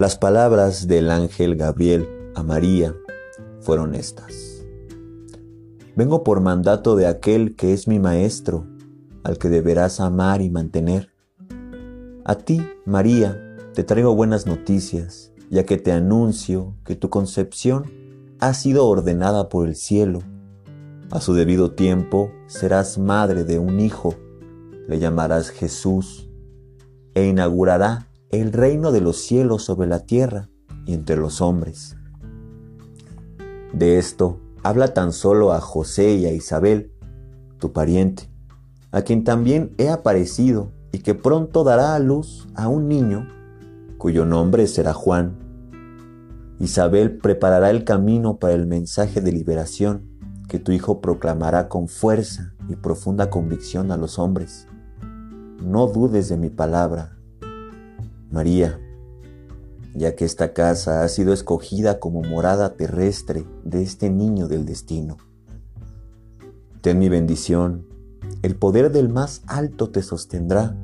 Las palabras del ángel Gabriel a María fueron estas. Vengo por mandato de aquel que es mi maestro, al que deberás amar y mantener. A ti, María, te traigo buenas noticias, ya que te anuncio que tu concepción ha sido ordenada por el cielo. A su debido tiempo serás madre de un hijo, le llamarás Jesús, e inaugurará el reino de los cielos sobre la tierra y entre los hombres. De esto habla tan solo a José y a Isabel, tu pariente, a quien también he aparecido y que pronto dará a luz a un niño cuyo nombre será Juan. Isabel preparará el camino para el mensaje de liberación que tu hijo proclamará con fuerza y profunda convicción a los hombres. No dudes de mi palabra, María, ya que esta casa ha sido escogida como morada terrestre de este niño del destino. Ten mi bendición, el poder del más alto te sostendrá,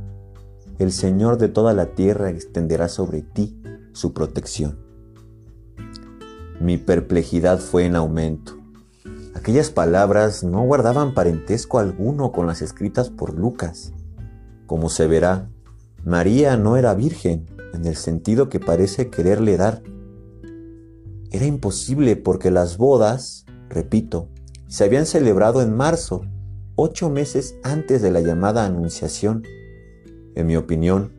el Señor de toda la tierra extenderá sobre ti su protección. Mi perplejidad fue en aumento. Aquellas palabras no guardaban parentesco alguno con las escritas por Lucas. Como se verá, María no era virgen en el sentido que parece quererle dar. Era imposible porque las bodas, repito, se habían celebrado en marzo, ocho meses antes de la llamada Anunciación. En mi opinión,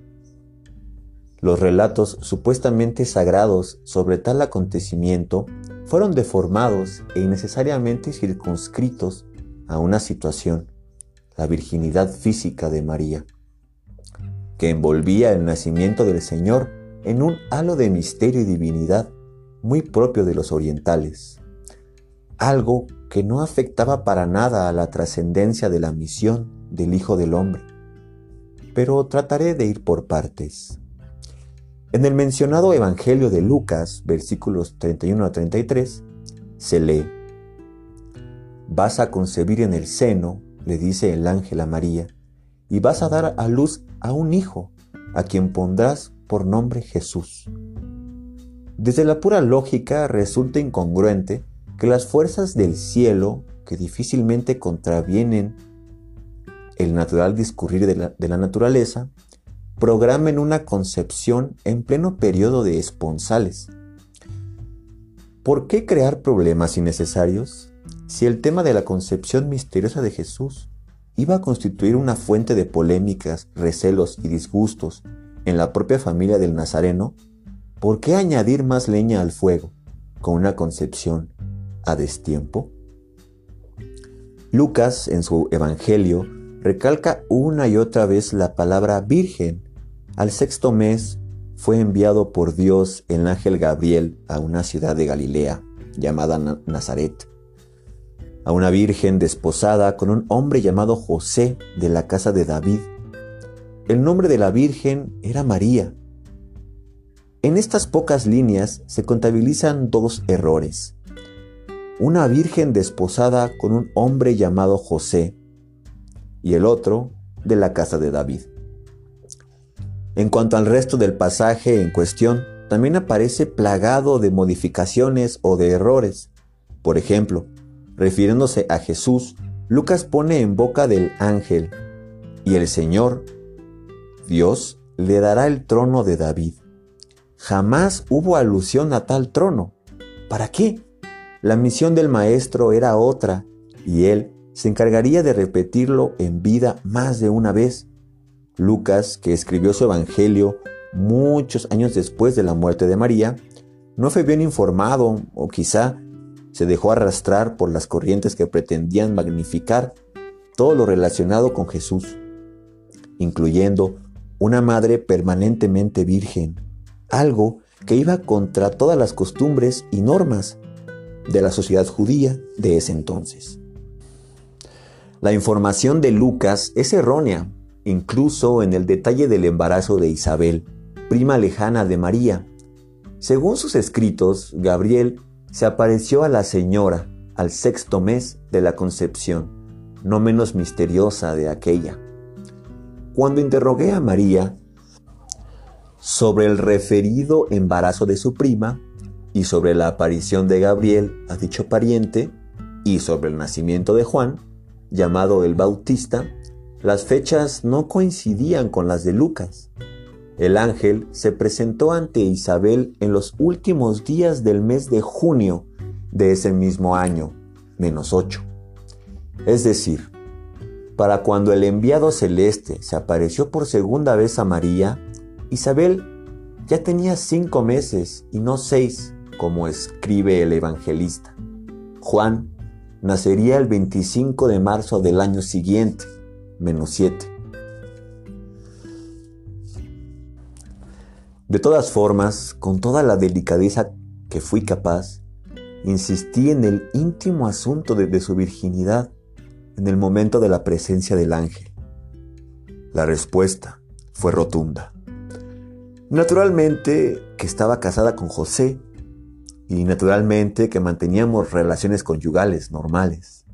los relatos supuestamente sagrados sobre tal acontecimiento fueron deformados e innecesariamente circunscritos a una situación, la virginidad física de María que envolvía el nacimiento del Señor en un halo de misterio y divinidad muy propio de los orientales, algo que no afectaba para nada a la trascendencia de la misión del Hijo del Hombre. Pero trataré de ir por partes. En el mencionado Evangelio de Lucas, versículos 31 a 33, se lee, Vas a concebir en el seno, le dice el ángel a María, y vas a dar a luz a un hijo, a quien pondrás por nombre Jesús. Desde la pura lógica resulta incongruente que las fuerzas del cielo, que difícilmente contravienen el natural discurrir de la, naturaleza, programen una concepción en pleno periodo de esponsales. ¿Por qué crear problemas innecesarios si el tema de la concepción misteriosa de Jesús iba a constituir una fuente de polémicas, recelos y disgustos en la propia familia del Nazareno, ¿por qué añadir más leña al fuego con una concepción a destiempo? Lucas, en su Evangelio, recalca una y otra vez la palabra virgen. Al sexto mes fue enviado por Dios el ángel Gabriel a una ciudad de Galilea llamada Nazaret a una virgen desposada con un hombre llamado José de la casa de David. El nombre de la virgen era María. En estas pocas líneas se contabilizan dos errores. Una virgen desposada con un hombre llamado José y el otro de la casa de David. En cuanto al resto del pasaje en cuestión, también aparece plagado de modificaciones o de errores. Por ejemplo, Refiriéndose a Jesús, Lucas pone en boca del ángel, y el Señor, Dios, le dará el trono de David. Jamás hubo alusión a tal trono. ¿Para qué? La misión del Maestro era otra, y él se encargaría de repetirlo en vida más de una vez. Lucas, que escribió su Evangelio muchos años después de la muerte de María, no fue bien informado o quizá se dejó arrastrar por las corrientes que pretendían magnificar todo lo relacionado con Jesús, incluyendo una madre permanentemente virgen, algo que iba contra todas las costumbres y normas de la sociedad judía de ese entonces. La información de Lucas es errónea, incluso en el detalle del embarazo de Isabel, prima lejana de María. Según sus escritos, Gabriel se apareció a la señora al sexto mes de la concepción, no menos misteriosa de aquella. Cuando interrogué a María sobre el referido embarazo de su prima y sobre la aparición de Gabriel a dicho pariente y sobre el nacimiento de Juan, llamado el Bautista, las fechas no coincidían con las de Lucas. El ángel se presentó ante Isabel en los últimos días del mes de junio de ese mismo año, menos ocho. Es decir, para cuando el enviado celeste se apareció por segunda vez a María, Isabel ya tenía cinco meses y no seis, como escribe el evangelista. Juan nacería el 25 de marzo del año siguiente, menos siete. De todas formas, con toda la delicadeza que fui capaz, insistí en el íntimo asunto de, su virginidad en el momento de la presencia del ángel. La respuesta fue rotunda. Naturalmente que estaba casada con José y naturalmente que manteníamos relaciones conyugales normales.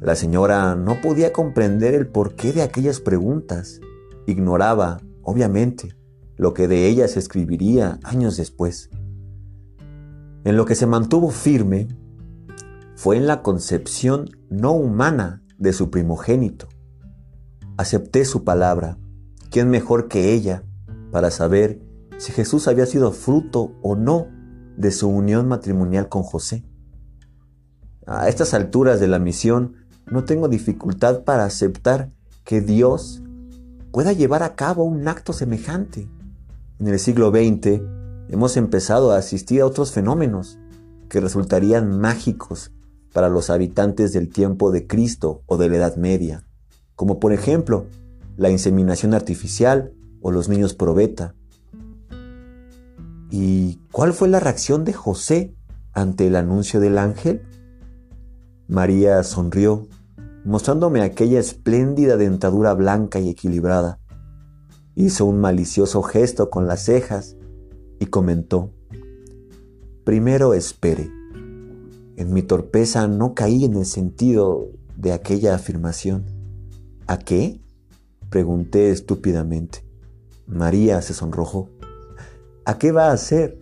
La señora no podía comprender el porqué de aquellas preguntas. Ignoraba, obviamente, lo que de ellas escribiría años después. En lo que se mantuvo firme fue en la concepción no humana de su primogénito. Acepté su palabra. ¿Quién mejor que ella para saber si Jesús había sido fruto o no de su unión matrimonial con José? A estas alturas de la misión no tengo dificultad para aceptar que Dios pueda llevar a cabo un acto semejante. En el siglo XX hemos empezado a asistir a otros fenómenos que resultarían mágicos para los habitantes del tiempo de Cristo o de la Edad Media, como por ejemplo la inseminación artificial o los niños probeta. ¿Y cuál fue la reacción de José ante el anuncio del ángel? María sonrió, mostrándome aquella espléndida dentadura blanca y equilibrada. Hizo un malicioso gesto con las cejas y comentó, Primero espere. En mi torpeza no caí en el sentido de aquella afirmación. ¿A qué? Pregunté estúpidamente. María se sonrojó. ¿A qué va a hacer?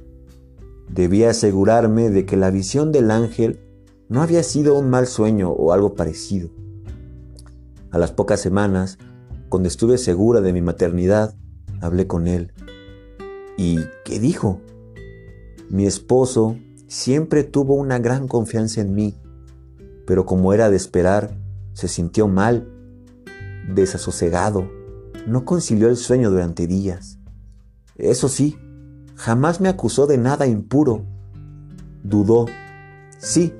Debía asegurarme de que la visión del ángel no había sido un mal sueño o algo parecido. A las pocas semanas, cuando estuve segura de mi maternidad, hablé con él. ¿Y qué dijo? Mi esposo siempre tuvo una gran confianza en mí, pero como era de esperar, se sintió mal, desasosegado, no concilió el sueño durante días. Eso sí, jamás me acusó de nada impuro. Dudó, sí,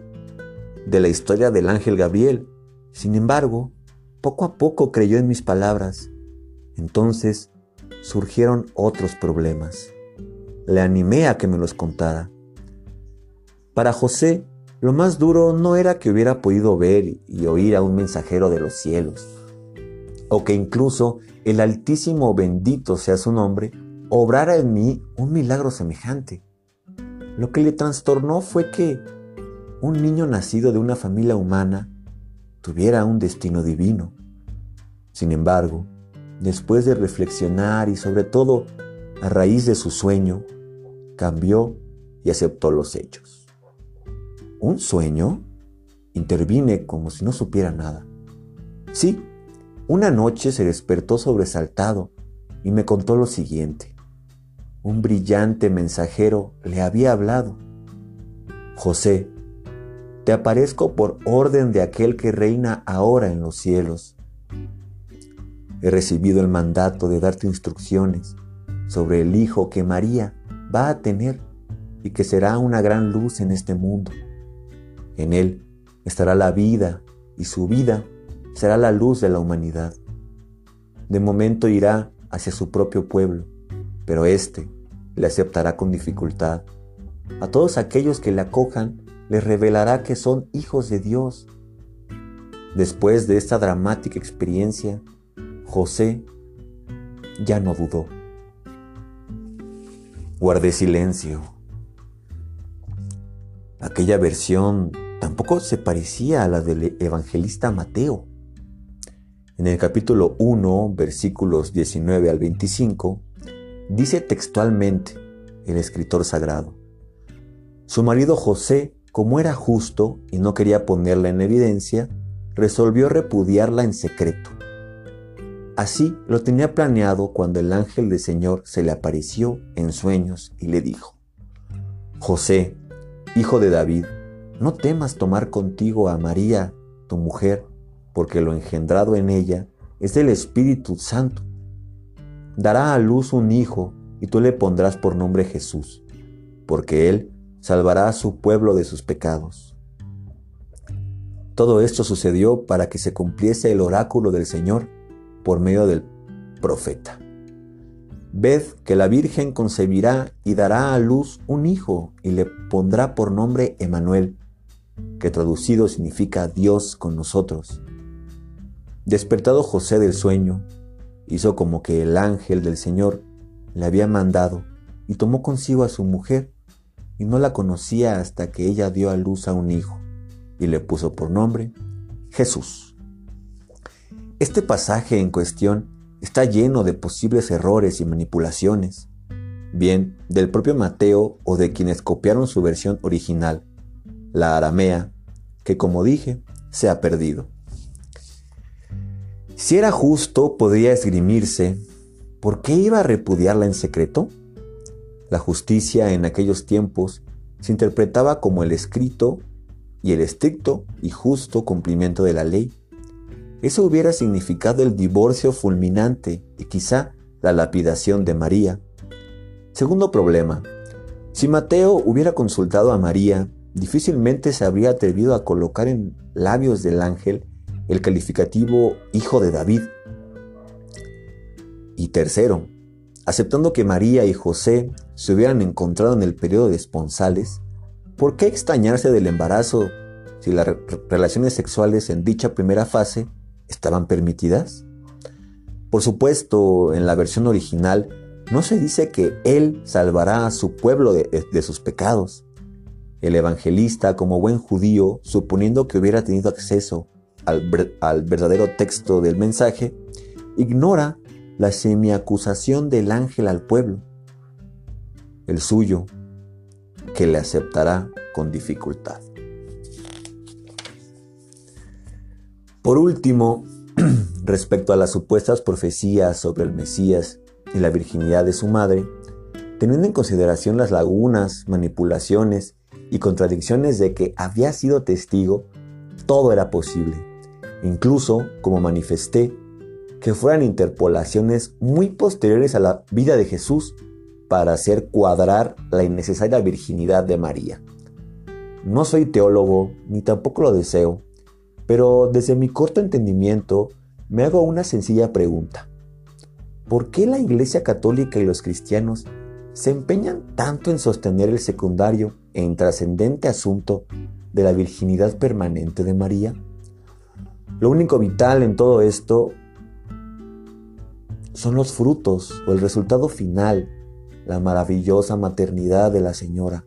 de la historia del ángel Gabriel. Sin embargo, poco a poco creyó en mis palabras. Entonces surgieron otros problemas. Le animé a que me los contara. Para José, lo más duro no era que hubiera podido ver y oír a un mensajero de los cielos, o que incluso el Altísimo bendito sea su nombre, obrara en mí un milagro semejante. Lo que le trastornó fue que un niño nacido de una familia humana tuviera un destino divino. Sin embargo, después de reflexionar y sobre todo a raíz de su sueño, cambió y aceptó los hechos. ¿Un sueño? Intervine como si no supiera nada. Sí, una noche se despertó sobresaltado y me contó lo siguiente. Un brillante mensajero le había hablado. José, te aparezco por orden de aquel que reina ahora en los cielos. He recibido el mandato de darte instrucciones sobre el hijo que María va a tener y que será una gran luz en este mundo. En Él estará la vida y su vida será la luz de la humanidad. De momento irá hacia su propio pueblo, pero éste le aceptará con dificultad. A todos aquellos que le acojan, les revelará que son hijos de Dios. Después de esta dramática experiencia, José ya no dudó. Guardé silencio. Aquella versión tampoco se parecía a la del evangelista Mateo. En el capítulo 1, versículos 19 al 25, Dice textualmente el escritor sagrado. Su marido José, como era justo y no quería ponerla en evidencia, resolvió repudiarla en secreto. Así lo tenía planeado cuando el ángel del Señor se le apareció en sueños y le dijo, José, hijo de David, no temas tomar contigo a María, tu mujer, porque lo engendrado en ella es del Espíritu Santo. Dará a luz un hijo y tú le pondrás por nombre Jesús, porque él salvará a su pueblo de sus pecados. Todo esto sucedió para que se cumpliese el oráculo del Señor por medio del profeta. Ved que la Virgen concebirá y dará a luz un hijo y le pondrá por nombre Emanuel, que traducido significa Dios con nosotros. Despertado José del sueño, hizo como que el ángel del Señor le había mandado y tomó consigo a su mujer y no la conocía hasta que ella dio a luz a un hijo y le puso por nombre Jesús. Este pasaje en cuestión está lleno de posibles errores y manipulaciones, bien del propio Mateo o de quienes copiaron su versión original, la aramea, que como dije, se ha perdido. Si era justo, podría esgrimirse, ¿por qué iba a repudiarla en secreto? La justicia en aquellos tiempos se interpretaba como el escrito y el estricto y justo cumplimiento de la ley. Eso hubiera significado el divorcio fulminante y quizá la lapidación de María. Segundo problema, si Mateo hubiera consultado a María, difícilmente se habría atrevido a colocar en labios del ángel el calificativo hijo de David. Y tercero, aceptando que María y José se hubieran encontrado en el periodo de esponsales, ¿por qué extrañarse del embarazo si las relaciones sexuales en dicha primera fase estaban permitidas? Por supuesto, en la versión original no se dice que Él salvará a su pueblo de, sus pecados. El evangelista, como buen judío, suponiendo que hubiera tenido acceso al, verdadero texto del mensaje, ignora la semiacusación del ángel al pueblo, el suyo, que le aceptará con dificultad. Por último, respecto a las supuestas profecías sobre el Mesías y la virginidad de su madre, teniendo en consideración las lagunas, manipulaciones y contradicciones de que había sido testigo, todo era posible incluso, como manifesté, que fueran interpolaciones muy posteriores a la vida de Jesús para hacer cuadrar la innecesaria virginidad de María. No soy teólogo, ni tampoco lo deseo, pero desde mi corto entendimiento me hago una sencilla pregunta. ¿Por qué la Iglesia Católica y los cristianos se empeñan tanto en sostener el secundario e intrascendente asunto de la virginidad permanente de María? Lo único vital en todo esto son los frutos o el resultado final, la maravillosa maternidad de la Señora.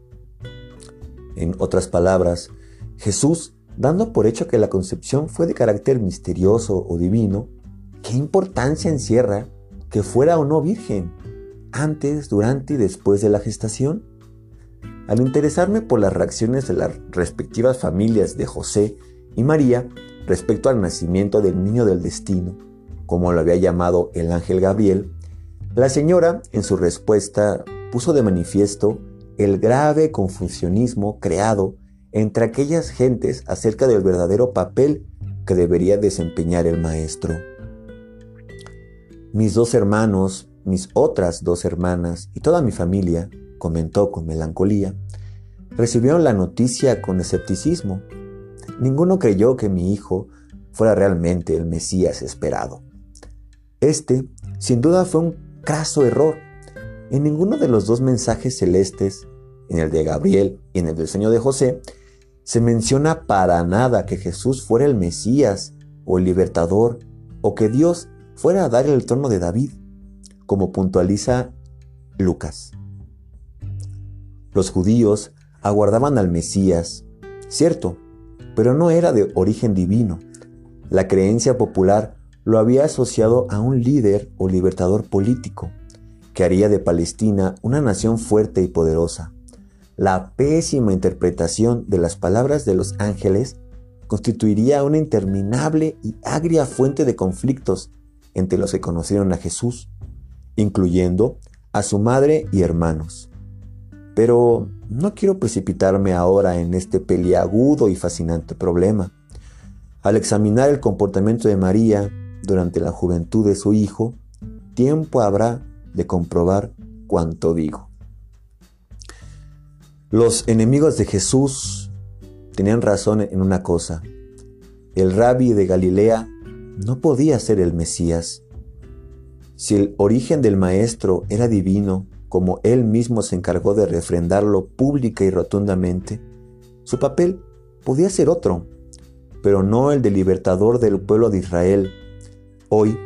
En otras palabras, Jesús, dando por hecho que la concepción fue de carácter misterioso o divino, ¿qué importancia encierra que fuera o no virgen, antes, durante y después de la gestación? Al interesarme por las reacciones de las respectivas familias de José y María, respecto al nacimiento del niño del destino, como lo había llamado el ángel Gabriel, la señora, en su respuesta, puso de manifiesto el grave confusionismo creado entre aquellas gentes acerca del verdadero papel que debería desempeñar el maestro. Mis dos hermanos, mis otras dos hermanas y toda mi familia, comentó con melancolía, recibieron la noticia con escepticismo Ninguno creyó que mi hijo fuera realmente el Mesías esperado. Este, sin duda, fue un craso error. En ninguno de los dos mensajes celestes, en el de Gabriel y en el del sueño de José, se menciona para nada que Jesús fuera el Mesías o el libertador o que Dios fuera a dar el trono de David, como puntualiza Lucas. Los judíos aguardaban al Mesías, cierto, pero no era de origen divino. La creencia popular lo había asociado a un líder o libertador político. que haría de Palestina una nación fuerte y poderosa. La pésima interpretación de las palabras de los ángeles constituiría una interminable y agria fuente de conflictos entre los que conocieron a Jesús, incluyendo a su madre y hermanos. Pero no quiero precipitarme ahora en este peliagudo y fascinante problema. Al examinar el comportamiento de María durante la juventud de su hijo, tiempo habrá de comprobar cuanto digo. Los enemigos de Jesús tenían razón en una cosa. El rabbi de Galilea no podía ser el Mesías. Si el origen del maestro era divino, como él mismo se encargó de refrendarlo pública y rotundamente, su papel podía ser otro, pero no el de libertador del pueblo de Israel. Hoy,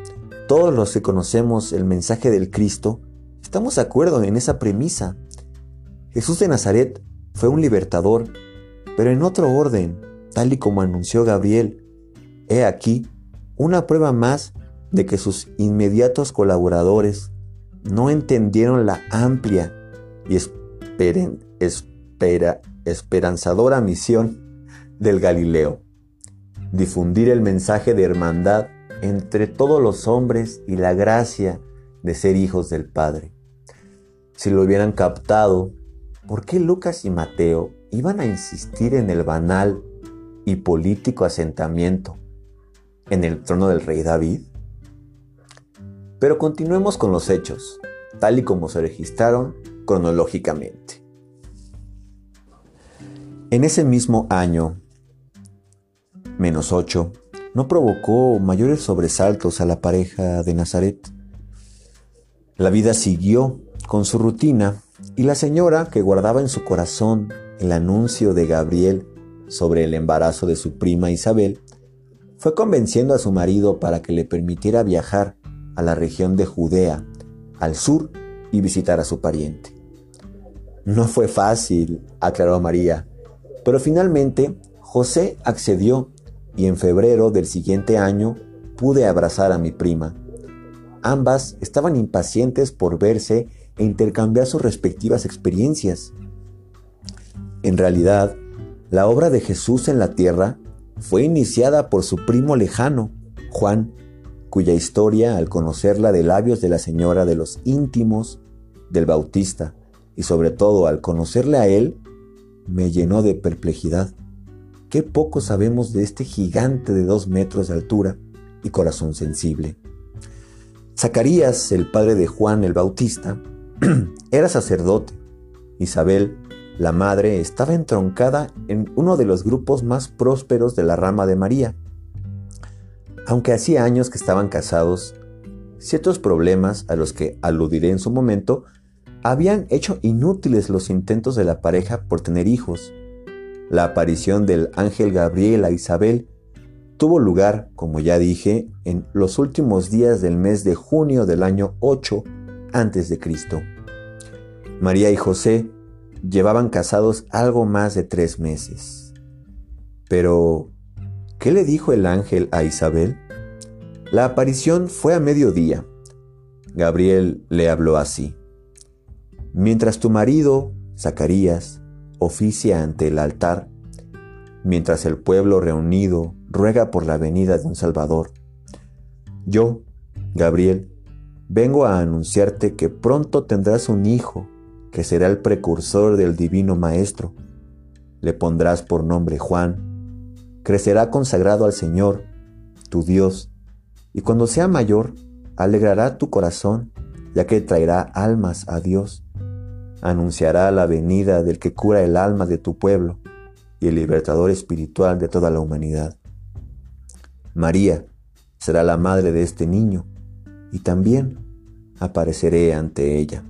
todos los que conocemos el mensaje del Cristo, estamos de acuerdo en esa premisa. Jesús de Nazaret fue un libertador, pero en otro orden, tal y como anunció Gabriel. He aquí una prueba más de que sus inmediatos colaboradores no entendieron la amplia y esperanzadora misión del Galileo, difundir el mensaje de hermandad entre todos los hombres y la gracia de ser hijos del Padre. Si lo hubieran captado, ¿por qué Lucas y Mateo iban a insistir en el banal y político asentamiento en el trono del rey David? Pero continuemos con los hechos, tal y como se registraron cronológicamente. En ese mismo año, menos ocho, no provocó mayores sobresaltos a la pareja de Nazaret. La vida siguió con su rutina y la señora, que guardaba en su corazón el anuncio de Gabriel sobre el embarazo de su prima Isabel, fue convenciendo a su marido para que le permitiera viajar a la región de Judea, al sur, y visitar a su pariente. No fue fácil, aclaró María, pero finalmente José accedió y en febrero del siguiente año pude abrazar a mi prima. Ambas estaban impacientes por verse e intercambiar sus respectivas experiencias. En realidad, la obra de Jesús en la tierra fue iniciada por su primo lejano, Juan, cuya historia, al conocerla de labios de la señora de los íntimos del Bautista, y sobre todo al conocerle a él, me llenó de perplejidad. Qué poco sabemos de este gigante de dos metros de altura y corazón sensible. Zacarías, el padre de Juan el Bautista, era sacerdote. Isabel, la madre, estaba entroncada en uno de los grupos más prósperos de la rama de María. Aunque hacía años que estaban casados, ciertos problemas a los que aludiré en su momento habían hecho inútiles los intentos de la pareja por tener hijos. La aparición del ángel Gabriel a Isabel tuvo lugar, como ya dije, en los últimos días del mes de junio del año 8 antes de Cristo. María y José llevaban casados algo más de tres meses. Pero, ¿qué le dijo el ángel a Isabel? La aparición fue a mediodía. Gabriel le habló así. Mientras tu marido, Zacarías, oficia ante el altar, mientras el pueblo reunido ruega por la venida de un Salvador, yo, Gabriel, vengo a anunciarte que pronto tendrás un hijo que será el precursor del divino Maestro. Le pondrás por nombre Juan. Crecerá consagrado al Señor, tu Dios, y cuando sea mayor, alegrará tu corazón, ya que traerá almas a Dios. Anunciará la venida del que cura el alma de tu pueblo y el libertador espiritual de toda la humanidad. María será la madre de este niño y también apareceré ante ella.